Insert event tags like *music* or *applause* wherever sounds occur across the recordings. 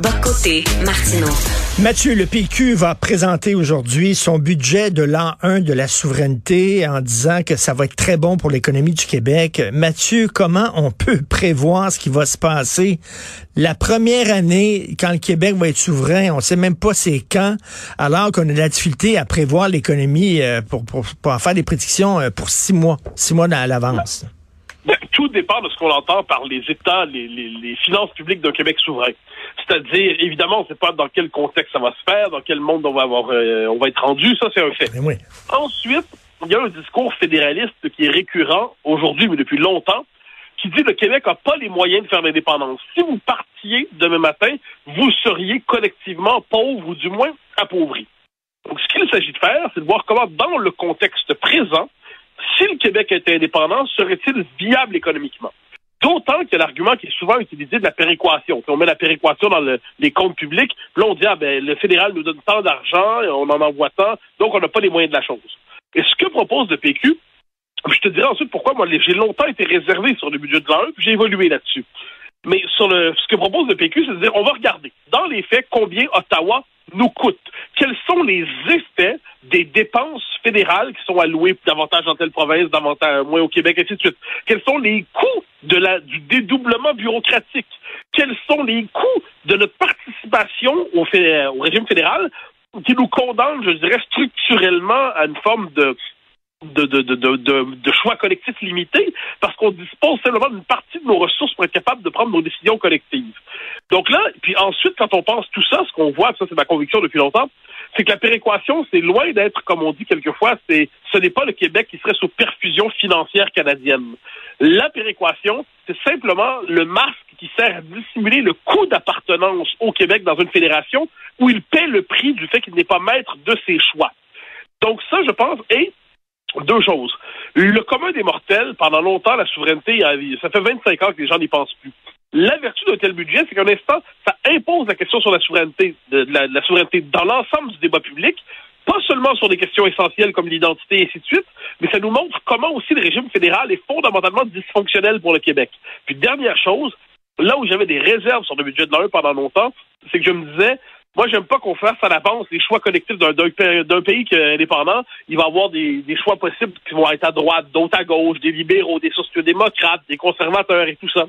Bocoté. Martineau. Mathieu, le PQ va présenter aujourd'hui son budget de l'an 1 de la souveraineté en disant que ça va être très bon pour l'économie du Québec. Mathieu, comment on peut prévoir ce qui va se passer? La première année quand le Québec va être souverain? On sait même pas c'est quand, alors qu'on a de la difficulté à prévoir l'économie euh, pour, pour, pour en faire des prédictions euh, pour six mois, six mois à l'avance. Ben, tout dépend de ce qu'on entend par les États, les, les, les finances publiques d'un Québec souverain. C'est-à-dire, évidemment, on ne sait pas dans quel contexte ça va se faire, dans quel monde on va avoir, euh, on va être rendu. Ça, c'est un fait. Oui. Ensuite, il y a un discours fédéraliste qui est récurrent aujourd'hui, mais depuis longtemps, qui dit que le Québec n'a pas les moyens de faire l'indépendance. Si vous partiez demain matin, vous seriez collectivement pauvres ou du moins appauvris. Donc, ce qu'il s'agit de faire, c'est de voir comment, dans le contexte présent, si le Québec était indépendant, serait-il viable économiquement? D'autant a l'argument qui est souvent utilisé de la péréquation. Puis on met la péréquation dans le, les comptes publics, puis là on dit ah ben le fédéral nous donne tant d'argent, on en envoie tant, donc on n'a pas les moyens de la chose. Et ce que propose le PQ, je te dirai ensuite pourquoi moi j'ai longtemps été réservé sur le budget de l'an 1, puis j'ai évolué là-dessus. Mais sur le ce que propose le PQ, c'est de dire on va regarder dans les faits combien Ottawa nous coûte. Quels sont les effets des dépenses fédérales qui sont allouées davantage dans telle province, davantage moins au Québec, ainsi de suite. Quels sont les coûts de la, du dédoublement bureaucratique? Quels sont les coûts de notre participation au, au régime fédéral qui nous condamne, je dirais, structurellement à une forme de de, choix collectifs limités parce qu'on dispose seulement d'une partie de nos ressources pour être capable de prendre nos décisions collectives. Donc là, puis ensuite, quand on pense tout ça, ce qu'on voit, ça c'est ma conviction depuis longtemps, c'est que la péréquation, c'est loin d'être, comme on dit quelquefois, c'est ce n'est pas le Québec qui serait sous perfusion financière canadienne. La péréquation, c'est simplement le masque qui sert à dissimuler le coût d'appartenance au Québec dans une fédération où il paie le prix du fait qu'il n'est pas maître de ses choix. Donc ça, je pense, est deux choses. Le commun des mortels, pendant longtemps, la souveraineté, ça fait 25 ans que les gens n'y pensent plus. La vertu d'un tel budget, c'est qu'un instant, ça impose la question sur la souveraineté, de, la, la souveraineté dans l'ensemble du débat public, pas seulement sur des questions essentielles comme l'identité et ainsi de suite, mais ça nous montre comment aussi le régime fédéral est fondamentalement dysfonctionnel pour le Québec. Puis dernière chose, là où j'avais des réserves sur le budget de l'AE pendant longtemps, c'est que je me disais, moi, j'aime pas qu'on fasse à l'avance les choix collectifs d'un pays qui est indépendant. Il va y avoir des, choix possibles qui vont être à droite, d'autres à gauche, des libéraux, des sociodémocrates, des conservateurs et tout ça.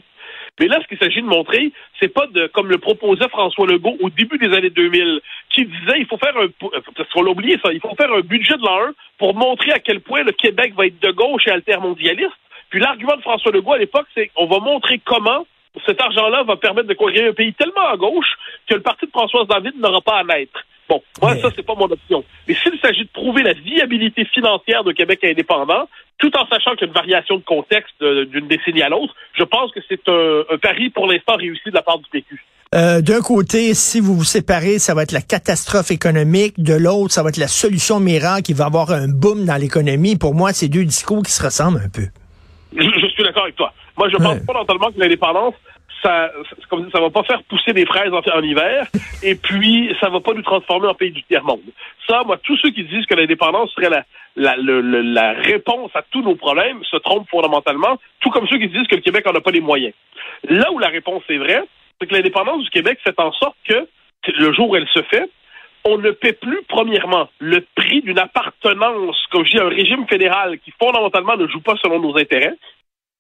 Mais là, ce qu'il s'agit de montrer, c'est pas de, comme le proposait François Legault au début des années 2000, qui disait, il faut faire un, parce qu'on l'a oublié ça, il faut faire un budget de l'an 1 pour montrer à quel point le Québec va être de gauche et altermondialiste. Puis l'argument de François Legault à l'époque, c'est on va montrer comment cet argent-là va permettre de construire un pays tellement à gauche que le parti de Françoise David n'aura pas à naître. Bon, moi, ça, c'est pas mon option. Mais s'il s'agit de prouver la viabilité financière de Québec indépendant, tout en sachant qu'il y a une variation de contexte d'une décennie à l'autre, je pense que c'est un, pari pour l'instant réussi de la part du PQ. Euh, D'un côté, si vous vous séparez, ça va être la catastrophe économique. De l'autre, ça va être la solution miracle qui va avoir un boom dans l'économie. Pour moi, c'est deux discours qui se ressemblent un peu. *laughs* Je, suis d'accord avec toi. Moi, je pense ouais. fondamentalement que l'indépendance, ça, comme ça va pas faire pousser des fraises en, en, hiver, *laughs* et puis ça va pas nous transformer en pays du tiers-monde. Ça, moi, tous ceux qui disent que l'indépendance serait la, la, le, la réponse à tous nos problèmes se trompent fondamentalement, tout comme ceux qui disent que le Québec en a pas les moyens. Là où la réponse est vraie, c'est que l'indépendance du Québec fait en sorte que, le jour où elle se fait, on ne paie plus, premièrement, le prix d'une appartenance, comme je dis, à un régime fédéral qui, fondamentalement, ne joue pas selon nos intérêts.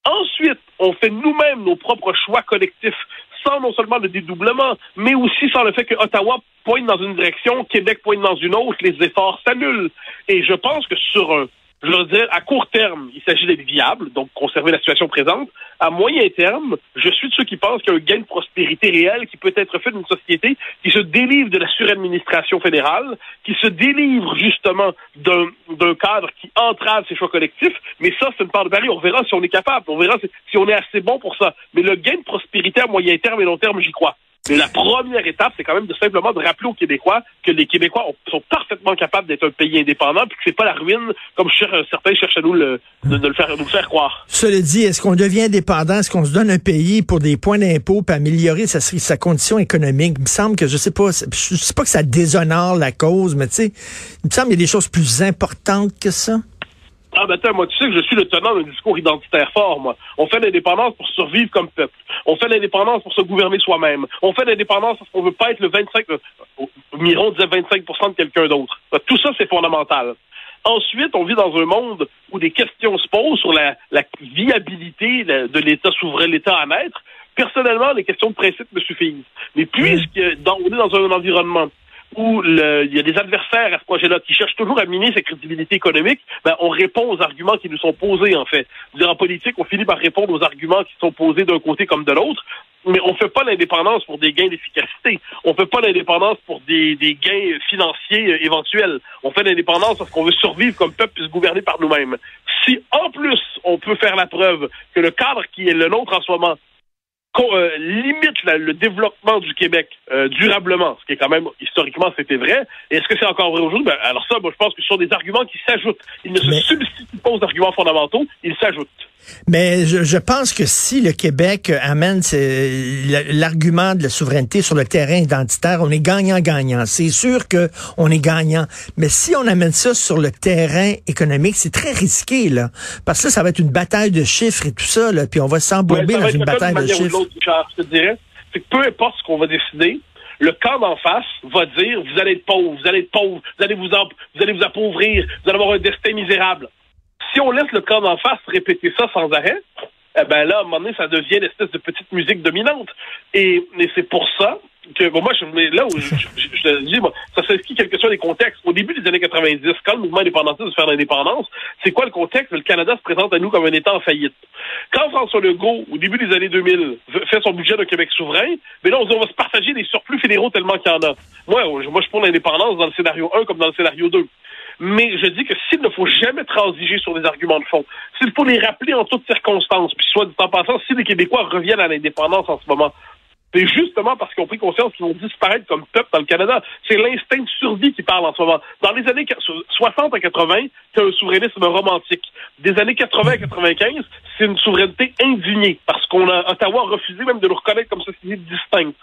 Ensuite, on fait nous-mêmes nos propres choix collectifs, sans non seulement le dédoublement, mais aussi sans le fait que Ottawa pointe dans une direction, Québec pointe dans une autre, les efforts s'annulent. Et je pense que sur un je veux dire, à court terme, il s'agit d'être viable, donc conserver la situation présente. À moyen terme, je suis de ceux qui pensent qu'il y a un gain de prospérité réel qui peut être fait d'une société qui se délivre de la suradministration fédérale, qui se délivre justement d'un cadre qui entrave ses choix collectifs. Mais ça, c'est une part de pari. On verra si on est capable. On verra si on est assez bon pour ça. Mais le gain de prospérité à moyen terme et long terme, j'y crois. La première étape, c'est quand même de simplement de rappeler aux Québécois que les Québécois sont parfaitement capables d'être un pays indépendant, puis que c'est pas la ruine comme certains cherchent à nous le, de, le faire, nous faire croire. Cela dit, est-ce qu'on devient indépendant, est-ce qu'on se donne un pays pour des points d'impôt, pour améliorer sa, sa condition économique? Il me semble que je sais pas, je sais pas que ça déshonore la cause, mais tu sais, il me semble qu'il y a des choses plus importantes que ça. Ah ben moi tu sais que je suis le tenant d'un discours identitaire fort, moi. On fait l'indépendance pour survivre comme peuple. On fait l'indépendance pour se gouverner soi-même. On fait l'indépendance parce qu'on veut pas être le 25, euh, Miron disait 25 de quelqu'un d'autre. Ben, tout ça, c'est fondamental. Ensuite, on vit dans un monde où des questions se posent sur la, viabilité de l'État souverain, l'État à naître. Personnellement, les questions de principe me suffisent. Mais puisque dans, on est dans un environnement où il y a des adversaires à ce projet-là qui cherchent toujours à miner sa crédibilité économique, ben, on répond aux arguments qui nous sont posés, en fait. En politique, on finit par répondre aux arguments qui sont posés d'un côté comme de l'autre, mais on ne fait pas l'indépendance pour des gains d'efficacité. On ne fait pas l'indépendance pour des, des, gains financiers euh, éventuels. On fait l'indépendance parce qu'on veut survivre comme peuple et se gouverner par nous-mêmes. Si, en plus, on peut faire la preuve que le cadre qui est le nôtre en ce moment euh, limite le développement du Québec euh, durablement, ce qui est quand même historiquement c'était vrai. Est-ce que c'est encore vrai aujourd'hui? Ben, alors ça, moi, je pense que ce sont des arguments qui s'ajoutent. Ils ne se substituent pas aux arguments fondamentaux, ils s'ajoutent. Mais je, je, pense que si le Québec amène l'argument de la souveraineté sur le terrain identitaire, on est gagnant-gagnant. C'est sûr que on est gagnant. Mais si on amène ça sur le terrain économique, c'est très risqué, là. Parce que là, ça va être une bataille de chiffres et tout ça, là. Puis on va s'embomber dans une bataille de chiffres. je te dirais, c'est que peu importe ce qu'on va décider, le camp d'en face va dire vous allez être pauvre, vous allez être pauvre, vous allez vous, vous allez vous appauvrir, vous allez avoir un destin misérable si on laisse le camp d'en face répéter ça sans arrêt, eh ben là, à un moment donné, ça devient l'espèce de petite musique dominante. Et, c'est pour ça que, bon, moi, je, là où je, je, dis, moi, ça s'inscrit quelque soit des contextes. Au début des années 90, quand le mouvement indépendantiste veut faire l'indépendance, c'est quoi le contexte? Le Canada se présente à nous comme un État en faillite. Quand François Legault, au début des années 2000, fait son budget de Québec souverain, mais là, on, on va se partager des surplus fédéraux tellement qu'il y en a. Moi, moi, je prends l'indépendance dans le scénario 1 comme dans le scénario 2. Mais je dis que s'il ne faut jamais transiger sur des arguments de fond, s'il faut les rappeler en toutes circonstances, puis soit dit en passant, si les Québécois reviennent à l'indépendance en ce moment, c'est justement parce qu'ils ont pris conscience qu'ils vont disparaître comme peuple dans le Canada. C'est l'instinct de survie qui parle en ce moment. Dans les années 60 à 80, c'est un souverainisme romantique. Des années 80 à 95, c'est une souveraineté indignée parce qu'on a Ottawa a refusé même de le reconnaître comme société distincte.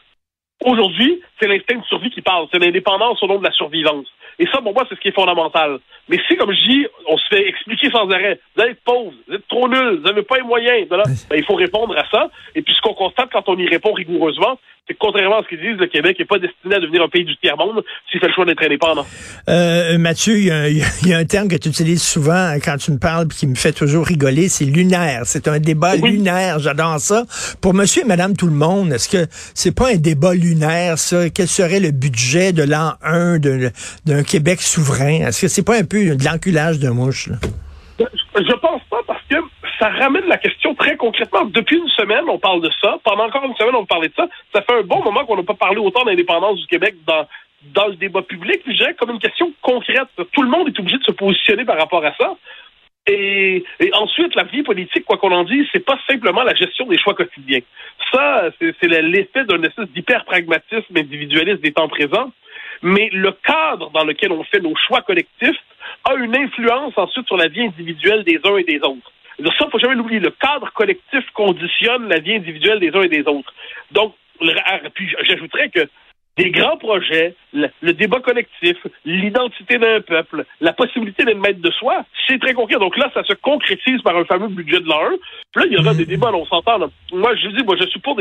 Aujourd'hui, c'est l'instinct de survie qui parle. C'est l'indépendance au nom de la survivance. Et ça, pour moi, c'est ce qui est fondamental. Mais si, comme je dis, on se fait expliquer sans arrêt, vous êtes pauvre, vous êtes trop nul, vous n'avez pas les moyens, ben, il faut répondre à ça. Et puis, ce qu'on constate quand on y répond rigoureusement, c'est que contrairement à ce qu'ils disent, le Québec n'est pas destiné à devenir un pays du tiers-monde s'il fait le choix d'être indépendant. Euh, Mathieu, il y, a un *laughs* terme que tu utilises souvent quand tu me parles qui me fait toujours rigoler, c'est lunaire. C'est un débat lunaire, j'adore ça. Pour monsieur et madame tout le monde, est-ce que c'est pas un débat lunaire, Quel serait le budget de l'an 1 d'un Québec souverain? Est-ce que c'est pas un peu de l'enculage de mouche, là? Je pense pas parce que ça ramène la question très concrètement. Depuis une semaine, on parle de ça. Pendant encore une semaine, on parlait de ça. Ça fait un bon moment qu'on n'a pas parlé autant d'indépendance du Québec dans, dans le débat public. Puis je dirais comme une question concrète. Tout le monde est obligé de se positionner par rapport à ça. Et, ensuite, la vie politique, quoi qu'on en dise, c'est pas simplement la gestion des choix quotidiens. Ça, c'est l'effet d'un espèce d'hyper-pragmatisme individualiste des temps présents. Mais le cadre dans lequel on fait nos choix collectifs a une influence ensuite sur la vie individuelle des uns et des autres. Ça, faut jamais l'oublier. Le cadre collectif conditionne la vie individuelle des uns et des autres. Donc, puis j'ajouterais que des grands projets, le, débat collectif, l'identité d'un peuple, la possibilité d'être maître de soi, c'est très concret. Donc là, ça se concrétise par un fameux budget de l'an Puis là, il y aura des débats, on s'entend. Moi, je dis, moi, je suis pour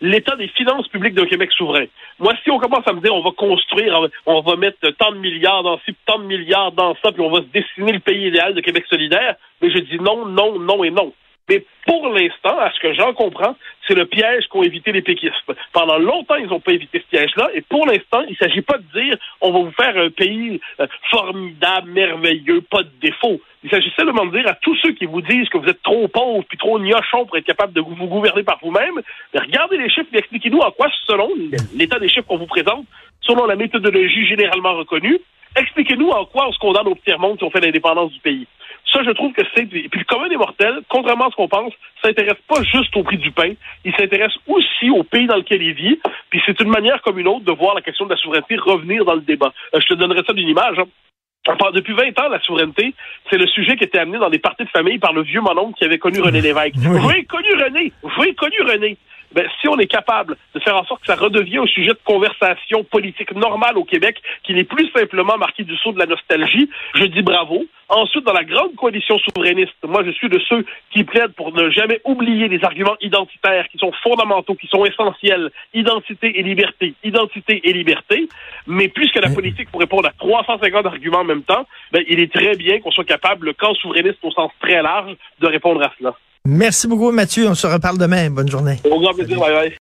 l'état des finances publiques d'un Québec souverain. Moi, si on commence à me dire, on va construire, on va mettre tant de milliards dans ci, tant de milliards dans ça, puis on va se dessiner le pays idéal de Québec solidaire, mais je dis non, non, non et non. Mais pour l'instant, à ce que j'en comprends, c'est le piège qu'ont évité les péquistes. Pendant longtemps, ils n'ont pas évité ce piège-là, et pour l'instant, il ne s'agit pas de dire on va vous faire un pays euh, formidable, merveilleux, pas de défaut. Il s'agit seulement de dire à tous ceux qui vous disent que vous êtes trop pauvres puis trop gnochons pour être capable de vous, gouverner par vous-même, regardez les chiffres et expliquez-nous en quoi, selon l'état des chiffres qu'on vous présente, selon la méthodologie généralement reconnue, expliquez-nous en quoi on se condamne au tiers-monde si on fait l'indépendance du pays. Ça, je trouve que c'est... Puis le commun des mortels, contrairement à ce qu'on pense, s'intéresse pas juste au prix du pain, il s'intéresse aussi au pays dans lequel il vit, puis c'est une manière comme une autre de voir la question de la souveraineté revenir dans le débat. Euh, je te donnerai ça d'une image. Hein. Enfin, depuis 20 ans, la souveraineté, c'est le sujet qui était amené dans des parties de famille par le vieux mononcle qui avait connu René Lévesque. Oui. Vous avez connu René, vous avez connu René. Ben, si on est capable de faire en sorte que ça redevient un sujet de conversation politique normale au Québec, qui n'est plus simplement marqué du saut de la nostalgie, je dis bravo. Ensuite, dans la grande coalition souverainiste, moi, je suis de ceux qui plaident pour ne jamais oublier les arguments identitaires qui sont fondamentaux, qui sont essentiels. Identité et liberté, identité et liberté. Mais puisque la politique pour répondre à 350 arguments en même temps, ben, il est très bien qu'on soit capable, le camp souverainiste au sens très large, de répondre à cela. Merci beaucoup, Mathieu. On se reparle demain. Bonne journée. Au grand plaisir, bye.